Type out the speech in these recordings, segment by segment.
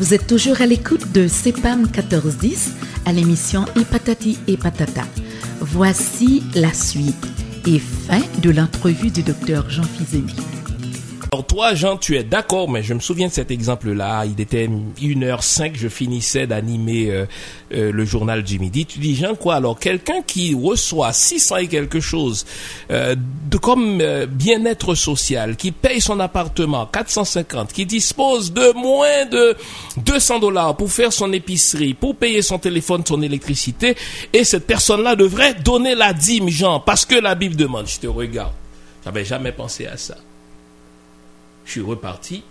Vous êtes toujours à l'écoute de CEPAM 1410 à l'émission Epatati et Patata. Voici la suite et fin de l'entrevue du docteur Jean Fizemi. Alors toi, Jean, tu es d'accord, mais je me souviens de cet exemple-là. Il était 1h05, je finissais d'animer euh, euh, le journal du midi. Tu dis, Jean, quoi? Alors, quelqu'un qui reçoit 600 et quelque chose euh, de comme bien-être social, qui paye son appartement 450, qui dispose de moins de 200 dollars pour faire son épicerie, pour payer son téléphone, son électricité, et cette personne-là devrait donner la dîme, Jean, parce que la Bible demande. Je te regarde. J'avais jamais pensé à ça. Je suis reparti.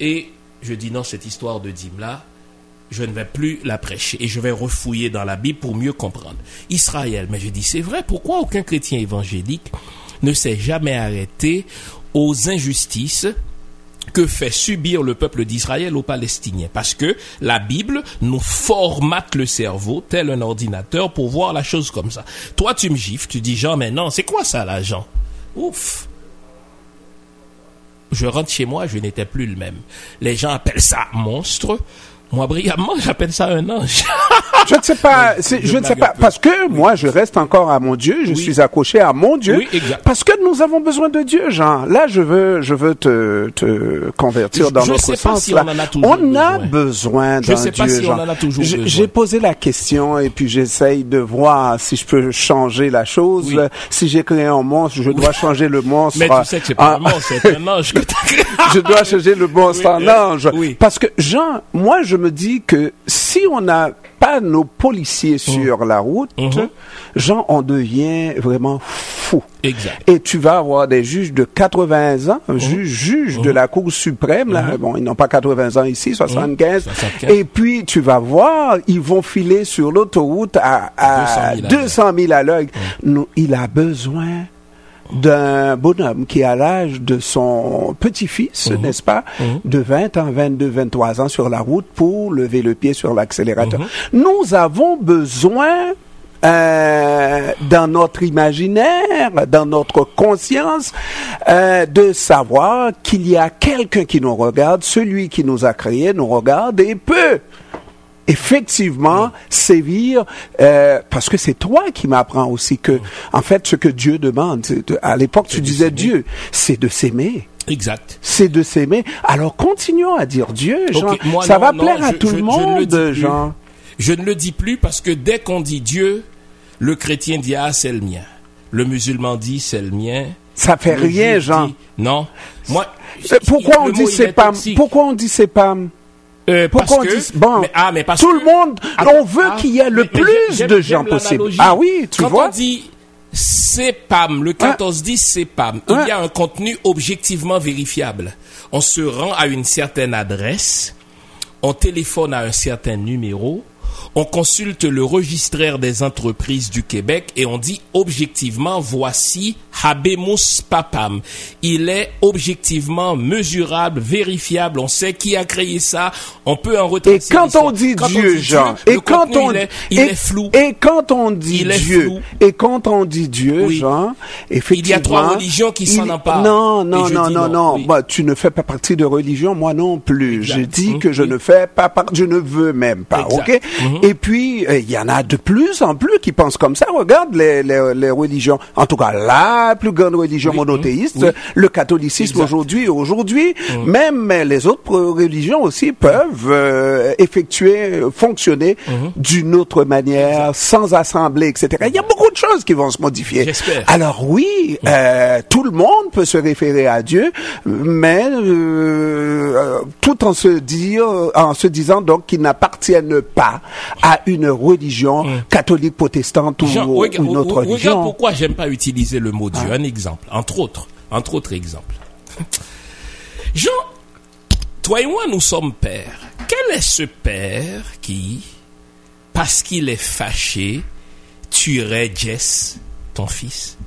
Et je dis non, cette histoire de dîme-là, je ne vais plus la prêcher et je vais refouiller dans la Bible pour mieux comprendre. Israël, mais je dis c'est vrai, pourquoi aucun chrétien évangélique ne s'est jamais arrêté aux injustices que fait subir le peuple d'Israël aux Palestiniens? Parce que la Bible nous formate le cerveau, tel un ordinateur, pour voir la chose comme ça. Toi, tu me gifles, tu dis, Jean, mais non, c'est quoi ça, là, Jean? Ouf je rentre chez moi, je n'étais plus le même. Les gens appellent ça monstre. Moi, brillamment, j'appelle ça un ange. je ne sais pas, je, ne sais pas, parce que moi, je reste encore à mon Dieu, je suis accroché à mon Dieu, oui, exact. parce que nous avons besoin de Dieu, Jean. Là, je veux, je veux te, te convertir dans notre sais sens. si on, en a, toujours on a besoin d'un Dieu. Je sais pas si on en a toujours besoin. J'ai posé la question et puis j'essaye de voir si je peux changer la chose. Si j'ai créé un monstre, je dois changer le monstre. Mais tu sais que c'est pas un monstre, c'est un ange que je dois changer le monstre en ange. Parce que Jean, moi, je me dis que si on n'a pas nos policiers mmh. sur la route, mmh. Jean, on devient vraiment fou. Exact. Et tu vas avoir des juges de 80 ans, mmh. juges, juges de la Cour suprême, là, bon, ils n'ont pas 80 ans ici, 75. Et puis, tu vas voir, ils vont filer sur l'autoroute à, à 200 000 à l'heure. Il a besoin d'un bonhomme qui a l'âge de son petit-fils, mhm. n'est-ce pas, mhm. de 20 ans, 22, 23 ans sur la route pour lever le pied sur l'accélérateur. Mhm. Nous avons besoin euh, dans notre imaginaire, dans notre conscience, euh, de savoir qu'il y a quelqu'un qui nous regarde, celui qui nous a créés nous regarde et peut effectivement sévir euh, parce que c'est toi qui m'apprends aussi que en fait ce que Dieu demande à l'époque tu disais Dieu c'est de s'aimer Exact. C'est de s'aimer. Alors continuons à dire Dieu, Jean. ça va plaire à tout le monde, Jean. Je ne le dis plus parce que dès qu'on dit Dieu, le chrétien dit ah c'est le mien. Le musulman dit c'est le mien. Ça fait rien, Jean. non. Moi. Pourquoi on, dit c'est pas Pourquoi on dit c'est pas euh, Pourquoi on dit bon ah, mais parce Tout le monde, on veut ah, qu'il y ait le plus de gens possible. Ah oui, tu Quand vois. on dit CEPAM, le 1410 CEPAM, il y a un contenu objectivement vérifiable. On se rend à une certaine adresse, on téléphone à un certain numéro, on consulte le registraire des entreprises du Québec et on dit objectivement, voici Habemus Papam. Il est objectivement mesurable, vérifiable, on sait qui a créé ça, on peut en retracer. Et quand on dit Dieu, Jean, et quand on il est, flou. Et quand on dit Dieu, et quand on dit Dieu, Jean, effectivement. Il y a trois religions qui s'en emparent. Non, non, non, non, non. Bah, tu ne fais pas partie de religion, moi non plus. Je dis que je ne fais pas partie, je ne veux même pas, ok? Mhm. Et puis, euh, il y en a de plus en plus qui pensent comme ça. Regarde les, les, les religions. En tout cas, la plus grande religion monothéiste, le catholicisme aujourd'hui. Aujourd'hui, mhm. même les autres religions aussi peuvent euh, effectuer, fonctionner mhm. d'une autre manière, sans assemblée, etc. Il y a beaucoup de choses qui vont se modifier. Alors oui, euh, tout le monde peut se référer à Dieu, mais euh, tout en se dire, en se disant donc qu'ils n'appartiennent pas à une religion mm. catholique, protestante ou, une autre religion. Regarde pourquoi j'aime pas utiliser le mot Dieu. Ah. Un exemple, entre autres, entre autres exemples. Jean, toi et moi, nous sommes pères. Quel est ce père qui, parce qu'il est fâché, tuerait Jess, ton fils?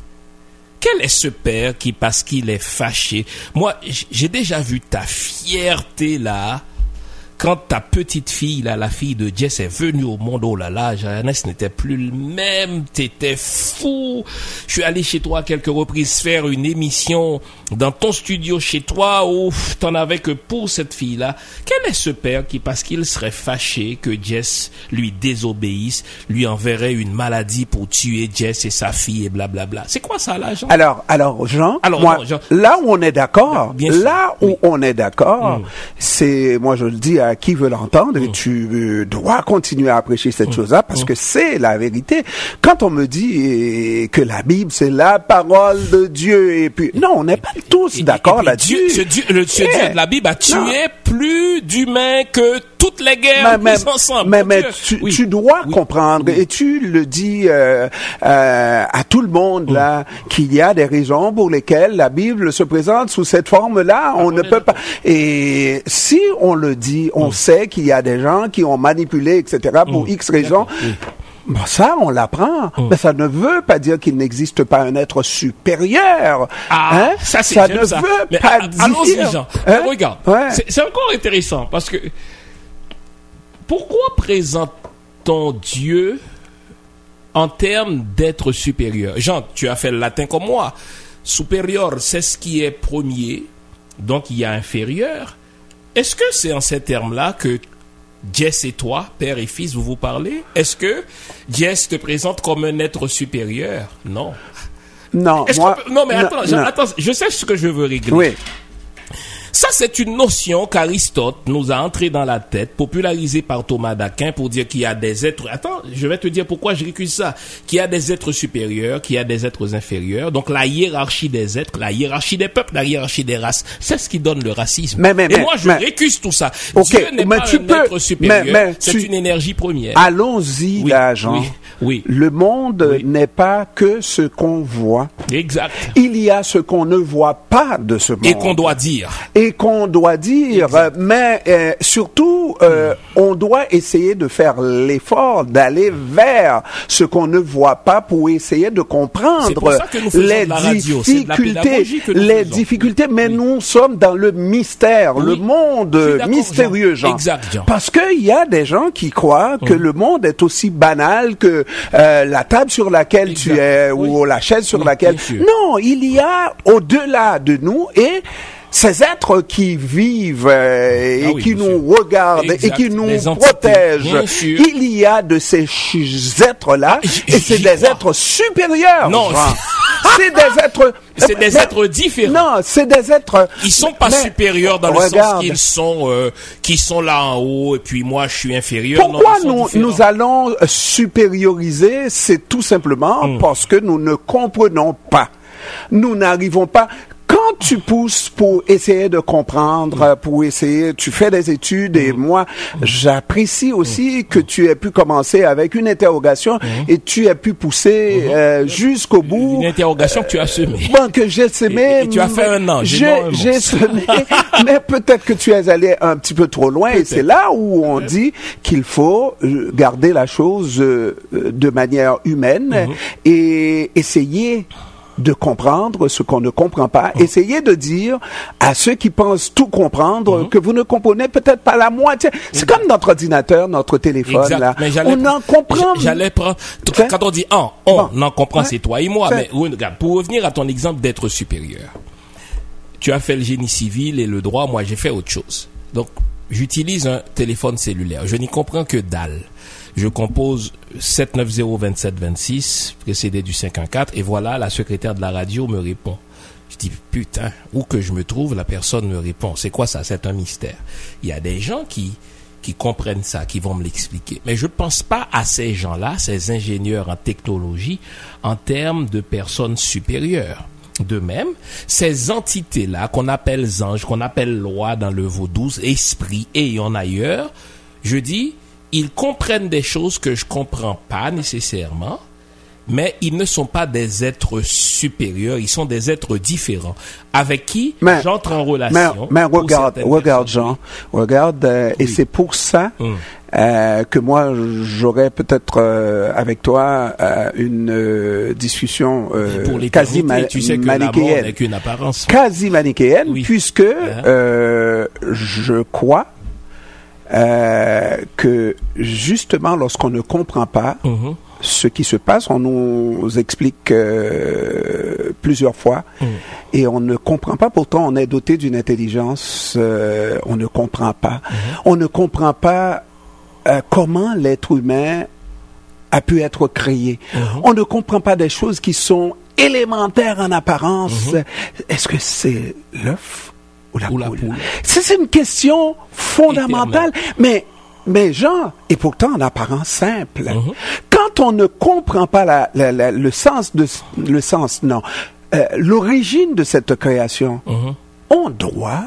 Quel est ce père qui, parce qu'il est fâché, moi, j'ai déjà vu ta fierté là, quand ta petite fille, là, la fille de Jess est venue au monde, oh là là, Jeannette n'était plus le même, t'étais fou. Je suis allé chez toi à quelques reprises faire une émission dans ton studio chez toi, ouf, t'en avais que pour cette fille-là. Quel est ce père qui, parce qu'il serait fâché que Jess lui désobéisse, lui enverrait une maladie pour tuer Jess et sa fille et blablabla? C'est quoi ça là, Jean? Alors, alors Jean, alors, moi, là où on est d'accord, là où on est d'accord, mm. c'est, moi je le dis à qui veut l'entendre, mm. tu euh, dois continuer à prêcher cette mm. chose-là parce que c'est la vérité. Quand on me dit que la Bible c'est la parole de Dieu et puis non, on n'est pas tous d'accord là-dessus. Ce Dieu, le Dieu de la Bible a tué plus d'humains que toutes les guerres mais, ensemble. Mais, mais tu, tu, dois comprendre et tu le dis euh, euh, à tout le monde là qu'il y a des raisons pour lesquelles la Bible se présente sous cette forme-là. On ne peut pas. Et si on le dit, on sait qu'il y a des gens qui ont manipulé, etc. pour X raisons. Bon, ça, on l'apprend. Mais ça ne veut pas dire qu'il n'existe pas un être supérieur. Ah, hein? ça, ça ne veut pas dire. Allons-y, Jean. Hein? Regarde, c'est encore intéressant parce que pourquoi présente-t-on Dieu en termes d'être supérieur? Jean, tu as fait le latin comme moi. Supérieur, c'est ce qui est premier, donc il y a inférieur. Est-ce que c'est en ces termes-là que Jess et toi, père et fils, vous vous parlez? Est-ce que Jess te présente comme un être supérieur? Non. Non, moi, non mais attends, attends, je sais ce que je veux régler. Oui. Ça, c'est une notion qu'Aristote nous a entrée dans la tête, popularisée par Thomas d'Aquin pour dire qu'il y a des êtres... Attends, je vais te dire pourquoi je récuse ça. Qu'il y a des êtres supérieurs, qu'il y a des êtres inférieurs. Donc la hiérarchie des êtres, la hiérarchie des peuples, la hiérarchie des races, c'est ce qui donne le racisme. Mais, mais, Et moi, je récuse tout ça. Dieu n'est pas tu un peux, être supérieur, c'est une énergie première. Allons-y là, Jean. Oui, Le monde n'est pas que ce qu'on voit. Exact. Il y a ce qu'on ne voit pas de ce monde. Et qu'on doit dire qu'on doit dire, mais euh, surtout, euh, on doit essayer de faire l'effort d'aller vers ce qu'on ne voit pas pour essayer de comprendre les difficultés, les difficultés. Mais nous sommes dans le mystère, le monde mystérieux, Jean. Exact, Parce qu'il y a des gens qui croient que le monde est aussi banal que euh, la table sur laquelle tu es ou la chaise sur laquelle. Non, il y a au-delà de nous et ces êtres qui vivent euh, et ah qui nous regardent et qui nous protègent, il y a de ces êtres-là ah, et c'est des êtres supérieurs. Non, c'est des êtres. C'est des êtres différents. Non, c'est des êtres. Ils sont pas supérieurs dans le sens qu'ils sont, euh, qui sont là en haut et puis moi je suis inférieur. Pourquoi nous, nous allons supérioriser? C'est tout simplement hmm. parce que nous ne comprenons pas. Nous n'arrivons pas quand tu pousses pour essayer de comprendre, pour essayer, tu fais des études et mm. moi, j'apprécie aussi mm. que tu aies pu commencer avec une interrogation mm. et tu aies pu pousser mm-hmm. euh, jusqu'au bout. Une interrogation que tu as semée. Bon, que j'ai semé. Et, tu as fait un an. J'ai semé, mais peut-être que tu es allé un petit peu trop loin et c'est là où on dit qu'il faut euh, garder la chose euh, de manière humaine mm-hmm. et essayer de comprendre ce qu'on ne comprend pas. Mm. Essayez de dire à ceux qui pensent tout comprendre mm-hmm. que vous ne comprenez peut-être pas la moitié. C'est comme notre ordinateur, notre téléphone là. on en comprend. J'allais prendre quand on dit on, on en comprend, c'est toi et moi. Mais regarde, pour revenir à ton exemple d'être supérieur, tu as fait le génie civil et le droit. Moi, j'ai fait autre chose. Donc, j'utilise un téléphone cellulaire. Je n'y comprends que dalle je compose 7902726, précédé du 514, et voilà, la secrétaire de la radio me répond. Je dis, putain, où que je me trouve, la personne me répond. C'est quoi ça? C'est un mystère. Il y a des gens qui, qui comprennent ça, qui vont me l'expliquer. Mais je ne pense pas à ces gens-là, ces ingénieurs en technologie, en termes de personnes supérieures. De même, ces entités-là qu'on appelle anges, qu'on appelle loi dans le vaudou, esprit et en ailleurs, je dis, ils comprennent des choses que je comprends pas nécessairement, mais ils ne sont pas des êtres supérieurs, ils sont des êtres différents avec qui j'entre en relation. Mais, regarde, regarde Jean, regarde, euh, et c'est pour ça hum. euh, que moi j'aurais peut-être euh, avec toi une discussion quasi manichéenne, avec une apparence, quasi manichéenne, puisque uh-huh. je crois euh, que justement lorsqu'on ne comprend pas Mhm. ce qui se passe, on nous explique euh, plusieurs fois Mhm. et on ne comprend pas. Pourtant, on est doté d'une intelligence. euh, on ne comprend pas. Mhm. On ne comprend pas euh, comment l'être humain a pu être créé. On ne comprend pas des choses qui sont élémentaires en apparence. Est-ce que c'est l'œuf ou la Ou la poule? poule. C'est une question fondamentale, mais mais Jean, et pourtant en apparence simple. Mhm. Quand on ne comprend pas la, la- la- le sens de le sens, non, euh, l'origine de cette création, Mhm. on doit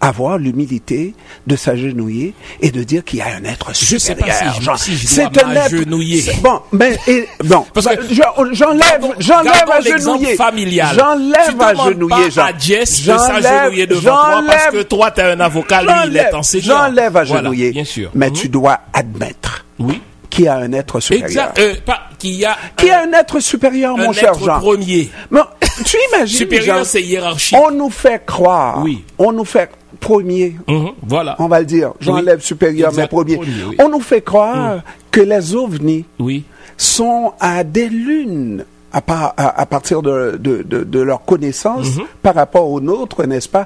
avoir l'humilité de s'agenouiller et de dire qu'il y a un être Je sais pas supérieur. si je- Jean. si je C'est un être- Bon, mais et, bon, Parce que- je- j'enlève, j'enlève gardons à l'exemple genouiller. familial. J'enlève tu à demandes genouiller, Jean. pas à Jess de J'enlève- s'agenouiller devant toi parce que toi, tu es un avocat, lui, il est enseignant. J'enlève à Voilà, genouiller. bien sûr. Mais Mhm. tu dois admettre Oui. Qu'il y a un être supérieur. Exact. Euh, pas, qu'il y a Qu'il y a un être supérieur, un mon cher être Jean? premier. Tu imagines, Supérieur, c'est hiérarchique. on nous fait croire, Oui. on nous fait premier, Mhm, Voilà. on va le dire, j'enlève supérieur, Exact, mais premier. premier, oui. On nous fait croire que les ovnis Oui. sont à des lunes à, par- à, à partir de, de, de, de leur connaissance Mhm. par rapport aux nôtres, n'est-ce pas?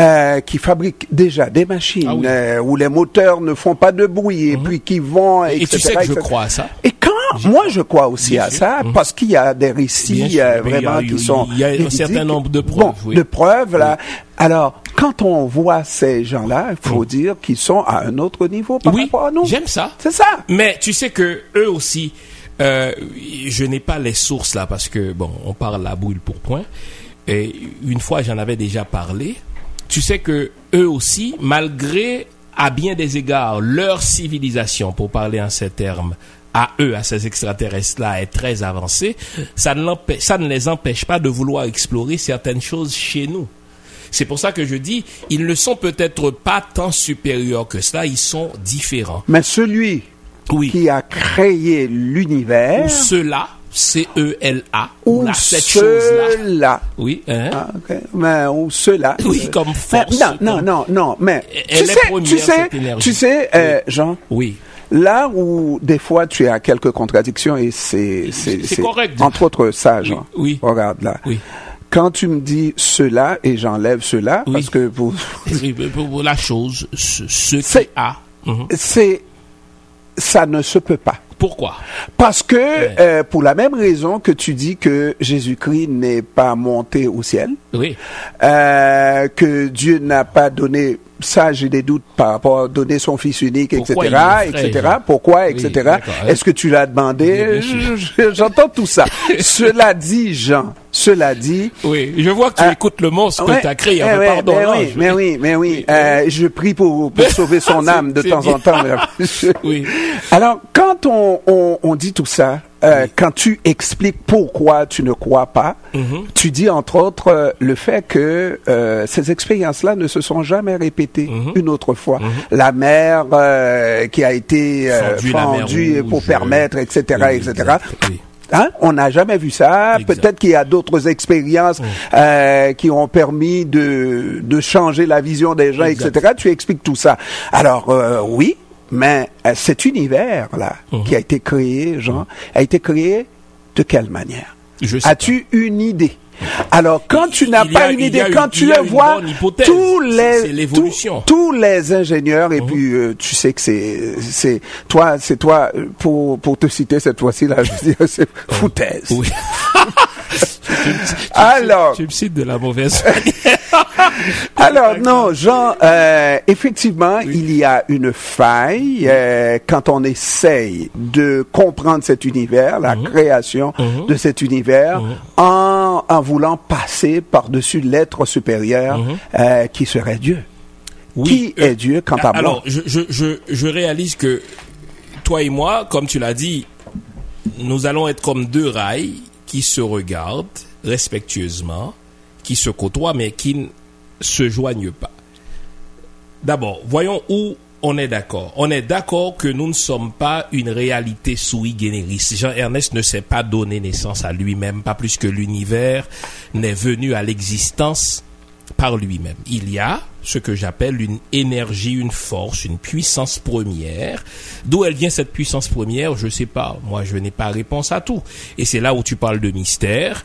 Euh, qui fabriquent déjà des machines Ah oui. Mhm. euh, où les moteurs ne font pas de bruit et puis qui vont Et etc., tu sais que je crois à ça. Et quand moi je crois aussi Bien à sûr. ça Mhm. parce qu'il y a des récits sûr, euh, vraiment il y a- qui sont il y a un certain nombre de preuves, Bon, oui. de preuves là. Alors quand on voit ces gens-là, il faut dire qu'ils sont à un autre niveau par Mhm. Oui, rapport à nous. j'aime ça. C'est ça. Mais tu sais que eux aussi, euh, je n'ai pas les sources là parce que bon, on parle à brûle pour point. Et une fois, j'en avais déjà parlé. Tu sais que eux aussi, malgré à bien des égards leur civilisation, pour parler en ces termes, à eux, à ces extraterrestres-là, est très avancée, ça ne, l'empê- ça ne les empêche pas de vouloir explorer certaines choses chez nous. C'est pour ça que je dis, ils ne sont peut-être pas tant supérieurs que cela, ils sont différents. Mais celui Oui. qui a créé l'univers Ou cela, C-E-L-A, ou ou là, cette chose-là. Oui, hein? Ah, ok. Mais ou ceux-là. Oui, comme force, non, non, comme- non, non. Mais Elle tu est sais, première, tu sais, cette énergie. tu sais, euh, Jean. Oui. Là où des fois tu as quelques contradictions et c'est correct. entre autres ça, Jean. oui. Regarde là. Oui. Quand tu me dis cela et j'enlève cela Oui. parce que pour Et pour- la chose, ce, ce qui a. Mhm. c'est ça ne se peut pas. Pourquoi? Parce que euh, pour la même raison que tu dis que Jésus-Christ n'est pas monté au ciel, Oui. euh, que Dieu n'a pas donné ça j'ai des doutes par rapport à donner son fils unique Pourquoi etc etc pourquoi Oui, etc hein. est-ce que tu l'as demandé? J'entends tout ça cela dit Jean cela dit Oui. Je vois que tu Ah. écoutes le monstre Ouais, que tu as créé. eh Enfin, ouais, pardon. mais non, oui, je- mais oui, mais oui. Oui, Euh, je prie pour, pour sauver son âme de temps bien. en temps. Oui. Alors, quand on, on, on dit tout ça, euh, quand tu expliques pourquoi tu ne crois pas, Mhm. tu dis entre autres euh, le fait que euh, ces expériences-là ne se sont jamais répétées Mhm. une autre fois. La mer euh, qui a été Fendue, la pour Rouge, permettre, etc., Oui, etc. oui. Hein? On n'a jamais vu ça. Peut-être qu'il y a d'autres expériences euh, qui ont permis de, de changer la vision des gens, Exact. etc. Tu expliques tout ça. Alors euh, oui, mais euh, cet univers là Mhm. qui a été créé, Jean, a été créé de quelle manière? As-tu une idée? Alors, quand tu n'as a- pas une idée, une- quand tu le vois, tous les tous- tous les ingénieurs et puis euh, tu sais que c'est c'est toi c'est toi euh, pour pour te citer cette fois-ci là je veux dire c'est foutaise. Oui. Alors. Tu me cites de la mauvaise. Alors non, Jean, euh, effectivement, il y a une faille euh, quand on essaye de comprendre cet univers, la création Mhm. de cet univers, en, en voulant passer par-dessus l'être supérieur euh, qui serait Dieu. qui euh, est Dieu quant à Alors, moi je, je, je, je réalise que toi et moi, comme tu l'as dit, nous allons être comme deux rails qui se regardent respectueusement, qui se côtoient, mais qui ne se joignent pas. D'abord, voyons où on est d'accord. On est d'accord que nous ne sommes pas une réalité sui generis. Jean-Ernest ne s'est pas donné naissance à lui-même, pas plus que l'univers n'est venu à l'existence par lui-même. Il y a ce que j'appelle une énergie, une force, une puissance première. D'où elle vient cette puissance première, je sais pas. Moi, je n'ai pas réponse à tout. Et c'est là où tu parles de mystère.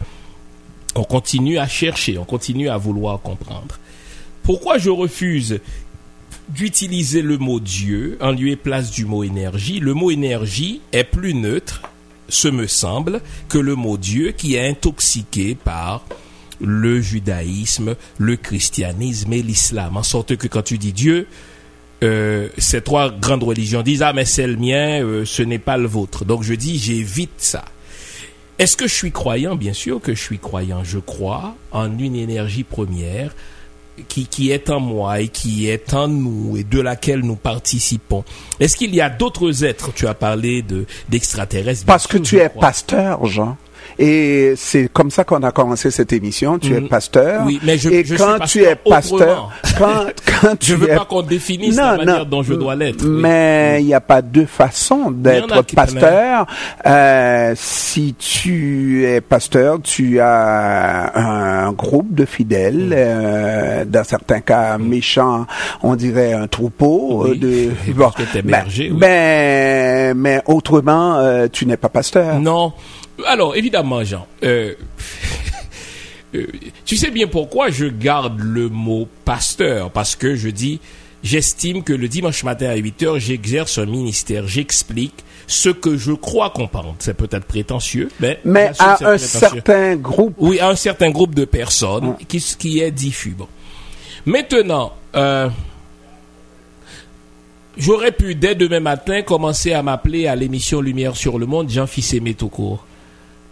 On continue à chercher, on continue à vouloir comprendre. Pourquoi je refuse d'utiliser le mot Dieu en lieu et place du mot énergie? Le mot énergie est plus neutre, ce me semble, que le mot Dieu qui est intoxiqué par le judaïsme, le christianisme et l'islam. En sorte que quand tu dis Dieu, euh, ces trois grandes religions disent ah mais c'est le mien, euh, ce n'est pas le vôtre. Donc je dis j'évite ça. Est-ce que je suis croyant? Bien sûr que je suis croyant. Je crois en une énergie première qui, qui est en moi et qui est en nous et de laquelle nous participons. Est-ce qu'il y a d'autres êtres? Tu as parlé de d'extraterrestres. Parce que tu es pasteur, Jean. Et c'est comme ça qu'on a commencé cette émission. Tu es mm. pasteur. Oui, mais je, et quand tu es pasteur, quand, quand tu je veux pas qu'on définisse la manière dont je dois l'être. Mais il n'y a pas deux façons d'être pasteur. Euh, si tu es pasteur, tu as un groupe de fidèles, mm. euh, dans certains cas mm. méchants, on dirait un troupeau oui. de. Bon, ben, oui. mais, mais autrement, euh, tu n'es pas pasteur. Non. Alors, évidemment, Jean, euh, euh, tu sais bien pourquoi je garde le mot pasteur, parce que je dis, j'estime que le dimanche matin à 8 heures, j'exerce un ministère, j'explique ce que je crois comprendre. C'est peut-être prétentieux, mais... Mais à un certain groupe. Oui, à un certain groupe de personnes qui, qui est diffus. Bon. Maintenant, euh, j'aurais pu dès demain matin commencer à m'appeler à l'émission Lumière sur le Monde Jean-Fils Aimé tout court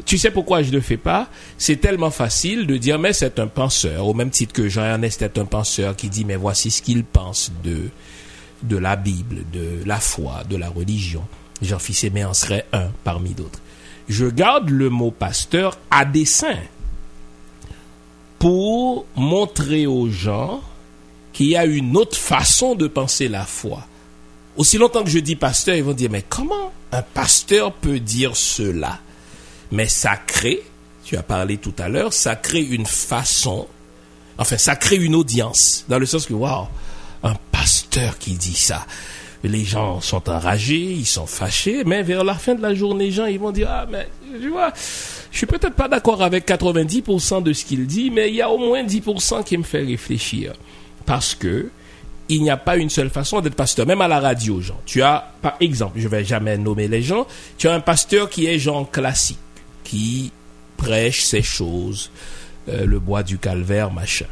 tu sais pourquoi je ne le fais pas? C'est tellement facile de dire mais c'est un penseur, au même titre que Jean-Ernest est un penseur qui dit mais voici ce qu'il pense de, la Bible, de la foi, de la religion. Jean-Fils Aimé en serait un parmi d'autres. Je garde le mot pasteur à dessein pour montrer aux gens qu'il y a une autre façon de penser la foi. Aussi longtemps que je dis pasteur, ils vont dire mais comment un pasteur peut dire cela? Mais ça crée, tu as parlé tout à l'heure, ça crée une façon, enfin, ça crée une audience, dans le sens que, waouh, un pasteur qui dit ça. Les gens sont enragés, ils sont fâchés, mais vers la fin de la journée, les gens, vont dire, ah, mais, tu vois, je suis peut-être pas d'accord avec 90% de ce qu'il dit, mais il y a au moins 10% qui me fait réfléchir. Parce que, il n'y a pas une seule façon d'être pasteur. Même à la radio, Jean. Tu as, par exemple, je vais jamais nommer les gens, tu as un pasteur qui est genre classique qui prêche ces choses, euh, le bois du calvaire, machin.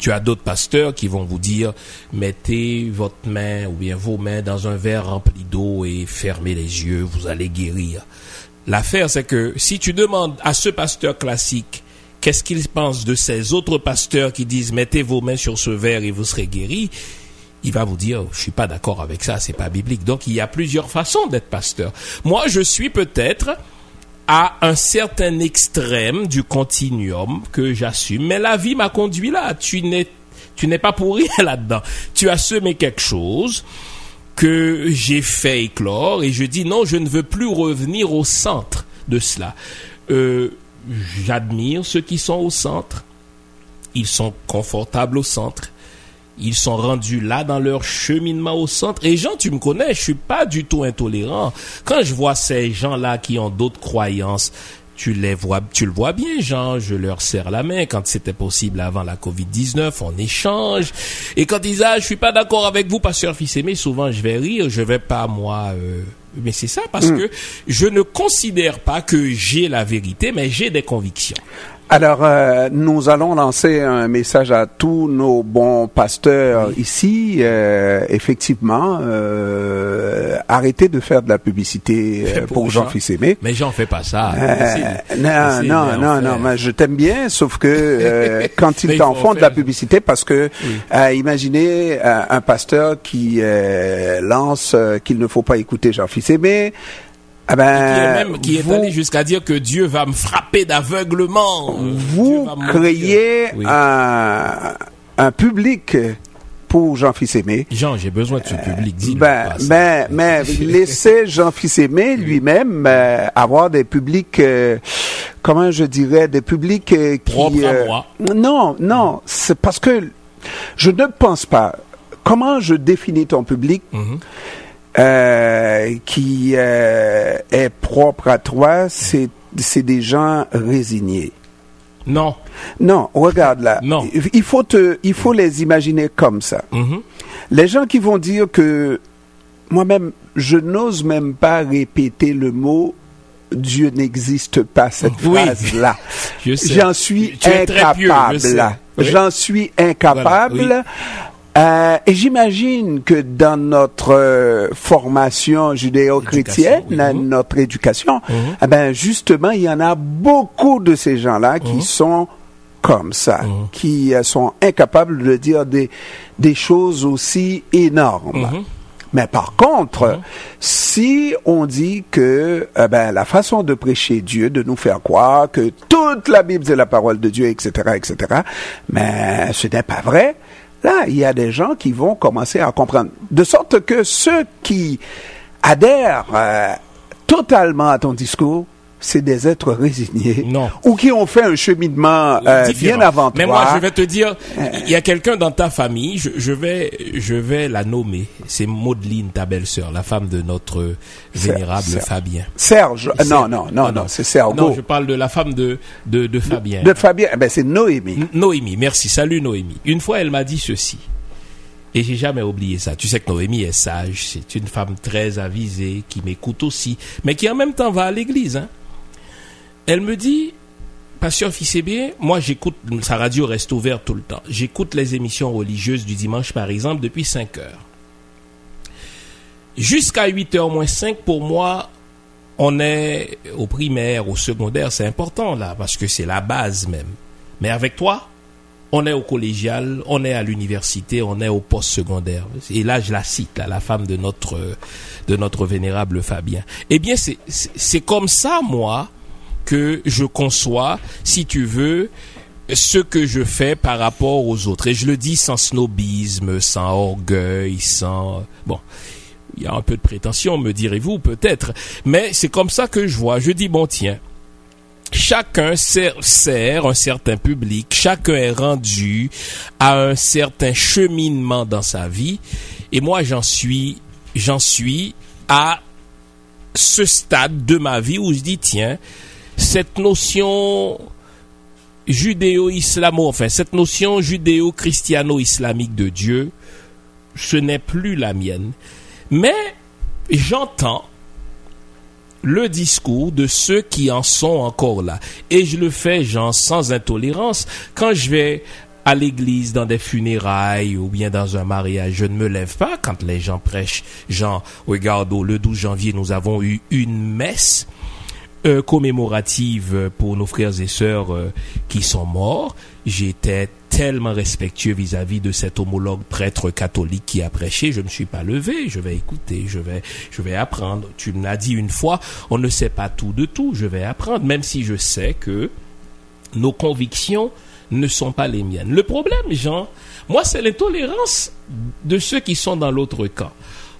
Tu as d'autres pasteurs qui vont vous dire mettez votre main ou bien vos mains dans un verre rempli d'eau et fermez les yeux, vous allez guérir. L'affaire, c'est que si tu demandes à ce pasteur classique qu'est-ce qu'il pense de ces autres pasteurs qui disent mettez vos mains sur ce verre et vous serez guéri, il va vous dire je suis pas d'accord avec ça, c'est pas biblique. Donc il y a plusieurs façons d'être pasteur. Moi, je suis peut-être à un certain extrême du continuum que j'assume. Mais la vie m'a conduit là. Tu n'es, tu n'es pas pour rien là-dedans. Tu as semé quelque chose que j'ai fait éclore et je dis non, je ne veux plus revenir au centre de cela. Euh, j'admire ceux qui sont au centre. Ils sont confortables au centre. Ils sont rendus là dans leur cheminement au centre. Et Jean, tu me connais, je suis pas du tout intolérant. Quand je vois ces gens-là qui ont d'autres croyances, tu les vois, tu le vois bien, Jean. Je leur serre la main quand c'était possible avant la Covid-19. On échange. Et quand ils disent, ah, je suis pas d'accord avec vous, pasteur fils aimé, souvent je vais rire. Je vais pas, moi, euh, mais c'est ça parce mm. que je ne considère pas que j'ai la vérité, mais j'ai des convictions. Alors, euh, nous allons lancer un message à tous nos bons pasteurs ici. Euh, effectivement, euh, arrêtez de faire de la publicité pour, Jean-Fils Aimé. Mais j'en fais pas ça. non, non, non, non, mais je t'aime bien, sauf que quand ils t'en font de la publicité, parce que imaginez un pasteur qui lance qu'il ne faut pas écouter Jean-Fils Aimé, ah ben, qui est même qui est allé jusqu'à dire que Dieu va me frapper d'aveuglement. Vous créez un, un public pour Jean-Fils Aimé. Jean, j'ai besoin de ce public. Dis ben, ben, mais laissez Jean-Fils Aimé lui-même euh, avoir des publics euh, comment je dirais, des publics qui... Propre à moi. Non, non, c'est parce que je ne pense pas. Comment je définis ton public Mhm. Euh, qui euh, est propre à toi, c'est c'est des gens résignés. Non. Non, regarde là. Non. Il faut te, il faut les imaginer comme ça. Mhm. Les gens qui vont dire que moi-même, je n'ose même pas répéter le mot Dieu n'existe pas cette Oui. phrase-là. J'en suis pieux, je incapable. Oui. J'en suis incapable. Euh, et j'imagine que dans notre euh, formation judéo-chrétienne, Éducation, oui. Mhm. notre éducation, eh ben justement, il y en a beaucoup de ces gens-là Mhm. qui sont comme ça, qui euh, sont incapables de dire des, des choses aussi énormes. Mhm. Mais par contre, si on dit que eh ben, la façon de prêcher Dieu, de nous faire croire que toute la Bible c'est la parole de Dieu, etc., etc., mais ce n'est pas vrai. Là, il y a des gens qui vont commencer à comprendre. De sorte que ceux qui adhèrent euh, totalement à ton discours, c'est des êtres résignés. Non. Ou qui ont fait un cheminement euh, bien avant Mais toi. moi, je vais te dire, il y a quelqu'un dans ta famille, je, je vais, je vais la nommer. C'est Maudeline, ta belle-sœur, la femme de notre vénérable Serge. Fabien. Serge. euh, Non, non, non, Ah, non, c'est Sergo. Non, je parle de la femme de, de, de Fabien. De Fabien, eh ben, c'est Noémie. N- Noémie, merci. Salut Noémie. Une fois, elle m'a dit ceci. Et j'ai jamais oublié ça. Tu sais que Noémie est sage. C'est une femme très avisée, qui m'écoute aussi, mais qui en même temps va à l'église. Hein. Elle me dit, Pasteur Fissébé, moi j'écoute, sa radio reste ouverte tout le temps. J'écoute les émissions religieuses du dimanche, par exemple, depuis 5 heures. Jusqu'à 8 heures moins 5, pour moi, on est au primaire, au secondaire, c'est important là, parce que c'est la base même. Mais avec toi, on est au collégial, on est à l'université, on est au post-secondaire. Et là, je la cite, là, la femme de notre, de notre vénérable Fabien. Eh bien, c'est comme ça, moi, que je conçois, si tu veux, ce que je fais par rapport aux autres. Et je le dis sans snobisme, sans orgueil, sans... Bon, il y a un peu de prétention, me direz-vous, peut-être. Mais c'est comme ça que je vois. Je dis, bon, tiens, chacun sert, un certain public, chacun est rendu à un certain cheminement dans sa vie, et moi j'en suis, j'en suis à ce stade de ma vie où je dis tiens, cette notion judéo-islamo, enfin cette notion judéo-christiano-islamique de Dieu, ce n'est plus la mienne. Mais j'entends le discours de ceux qui en sont encore là. Et je le fais, genre, sans intolérance. Quand je vais à l'église, dans des funérailles ou bien dans un mariage, je ne me lève pas quand les gens prêchent. Genre, regarde, le 12 janvier, nous avons eu une messe euh, commémorative pour nos frères et sœurs euh, qui sont morts. J'étais tellement respectueux vis-à-vis de cet homologue prêtre catholique qui a prêché. Je me suis pas levé. Je vais écouter. Je vais, je vais apprendre. Tu me l'as dit une fois. On ne sait pas tout de tout. Je vais apprendre, même si je sais que nos convictions ne sont pas les miennes. Le problème, Jean, moi, c'est l'intolérance de ceux qui sont dans l'autre camp.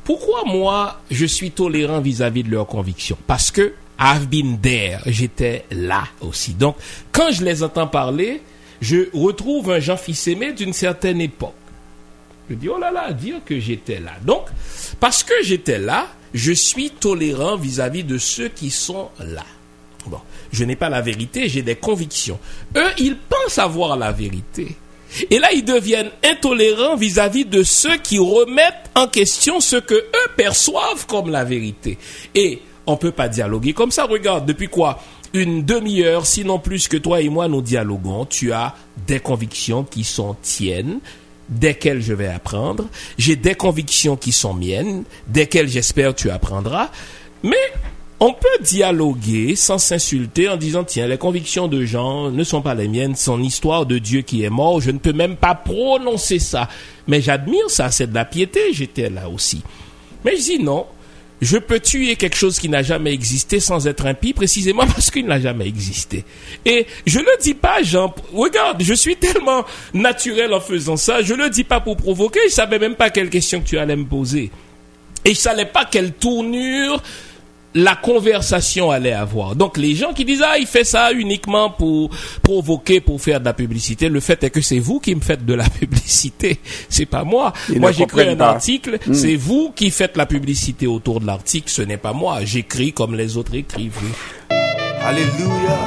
Pourquoi moi, je suis tolérant vis-à-vis de leurs convictions? Parce que I've been there. J'étais là aussi. Donc, quand je les entends parler, je retrouve un Jean Fils aimé d'une certaine époque. Je dis, oh là là, dire que j'étais là. Donc, parce que j'étais là, je suis tolérant vis-à-vis de ceux qui sont là. Bon, je n'ai pas la vérité, j'ai des convictions. Eux, ils pensent avoir la vérité. Et là, ils deviennent intolérants vis-à-vis de ceux qui remettent en question ce que eux perçoivent comme la vérité. Et on peut pas dialoguer comme ça. Regarde, depuis quoi? Une demi-heure, sinon plus que toi et moi, nous dialoguons. Tu as des convictions qui sont tiennes, desquelles je vais apprendre. J'ai des convictions qui sont miennes, desquelles j'espère tu apprendras. Mais on peut dialoguer sans s'insulter en disant tiens les convictions de Jean ne sont pas les miennes son histoire de Dieu qui est mort je ne peux même pas prononcer ça mais j'admire ça c'est de la piété j'étais là aussi mais je dis non je peux tuer quelque chose qui n'a jamais existé sans être impie précisément parce qu'il n'a jamais existé. Et je le dis pas Jean regarde je suis tellement naturel en faisant ça je le dis pas pour provoquer je savais même pas quelle question que tu allais me poser. Et je savais pas quelle tournure la conversation allait avoir. Donc les gens qui disent ah il fait ça uniquement pour provoquer, pour faire de la publicité. Le fait est que c'est vous qui me faites de la publicité, c'est pas moi. moi j'écris un article, hmm. c'est vous qui faites la publicité autour de l'article, ce n'est pas moi. J'écris comme les autres écrivent. Alléluia.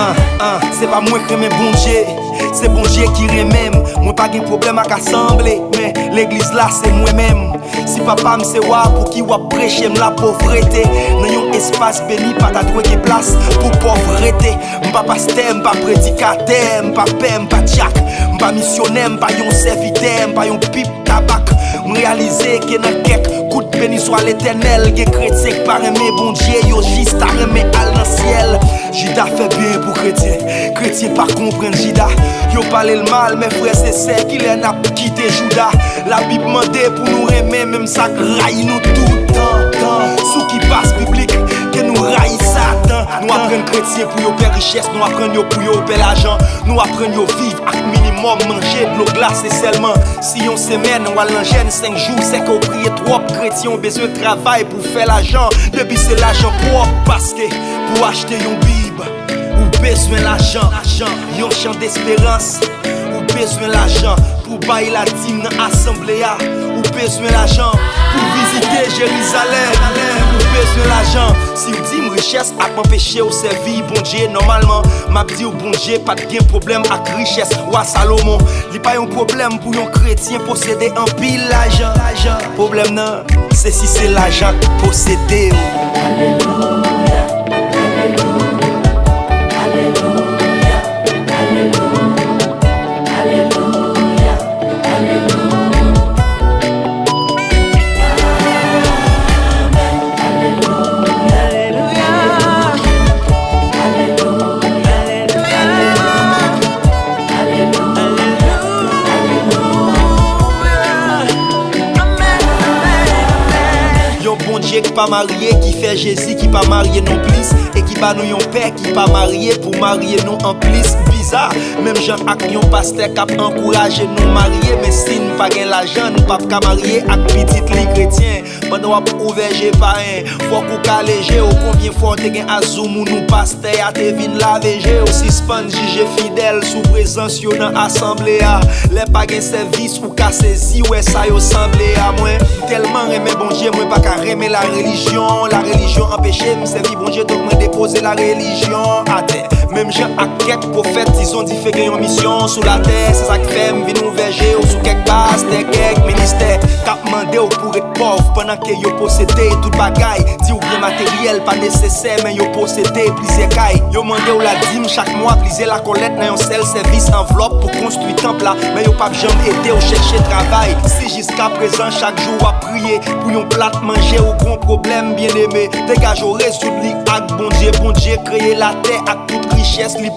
Ah, ah, c'est pas moi qui me bon Se bonje ki remem Mwen pa gen problem ak asemble Men l'eglis la se mwen men Si papa mse wap pou ki wap preche m la povrete Nan yon espas beni pa ta dwege plas pou povrete M pa paste, m pa predikate, m pa pe, m pa tchak. M pa misyonè, m pa yon servite, m pa yon pip tabak M realize ke nan kek Kout beni swa l'Eternel Ge kretek pareme bon dje Yo jist areme al nan siel. Jida fe bien pou kretien Kretien par kompren jida Yo pale l'mal men fre se se Ki lè na pou kite jouda La bib mande pou nou reme Mem sak ray nou toutan Sou ki bas publik Nous apprenons chrétien pour yo faire richesse, nous apprenons pour yo faire l'argent. Nous apprenons vivre avec minimum, manger de l'eau glacée seulement. Si on semaine, on va l'enchaîner 5 jours, c'est qu'on prie trop chrétien, on besoin de travail pour faire l'argent. Depuis c'est l'argent propre, parce pour acheter une Bible. Ou besoin l'argent, yon chant d'espérance. Ou besoin l'argent pour bailler la dîme dans beswen l'ajan Pou vizite Jerizalem Pou beswen l'ajan Si ou di m riches ak m apèche ou servi Bon dje normalman M ap di ou bon dje pat gen problem ak riches Ou a Salomon. Li pa yon problem pou yon kretien posede an pil l'ajan Problem nan se si se l'ajan posede Aleluya Aleluya pas marié, qui fait Jésus, qui pas marié non plus, et qui bat nous un père qui pas marié pour marier nous en plus. Bizarre, même Jean ak yon pasteur qui a encouragé nous marier, mais si nous pas l'argent, nous pas qu'à marier avec petit li An nou ap ouveje paren Fok ou ka leje ou Konbyen fok te gen azou moun ou paste A. Te vin laveje ou Sispan jije fidel Sou prezans yo nan asemble a. Le pa gen servis ou ka sezi Ou e sa yo semble a. Mwen Telman reme bonje mwen pa ka reme la religyon La religyon empeshe msevi bonje Dok mwen depose la religyon A te. Même j'ai à quelques prophètes, ils ont dit fait mission sous la terre. C'est ça qui fait me venir ouverger ou sous quelques pasteurs, quelques ministères. Cap mandé ou pour être pauvre pendant que yo possédé tout bagaille. Dit ou bien matériel, pas nécessaire, mais yo possédé plusieurs cailles. Yo mandé ou la dîme chaque mois, pliser la collecte dans un seul service enveloppe pour construire temple là. Mais yo pas jamais aidé ou chercher travail. Si jusqu'à présent, chaque jour à prier pour yon plat manger ou gros problème bien aimé. Dégage au résoudre ak bon Dieu, bon Dieu, créer la terre à toute richesse li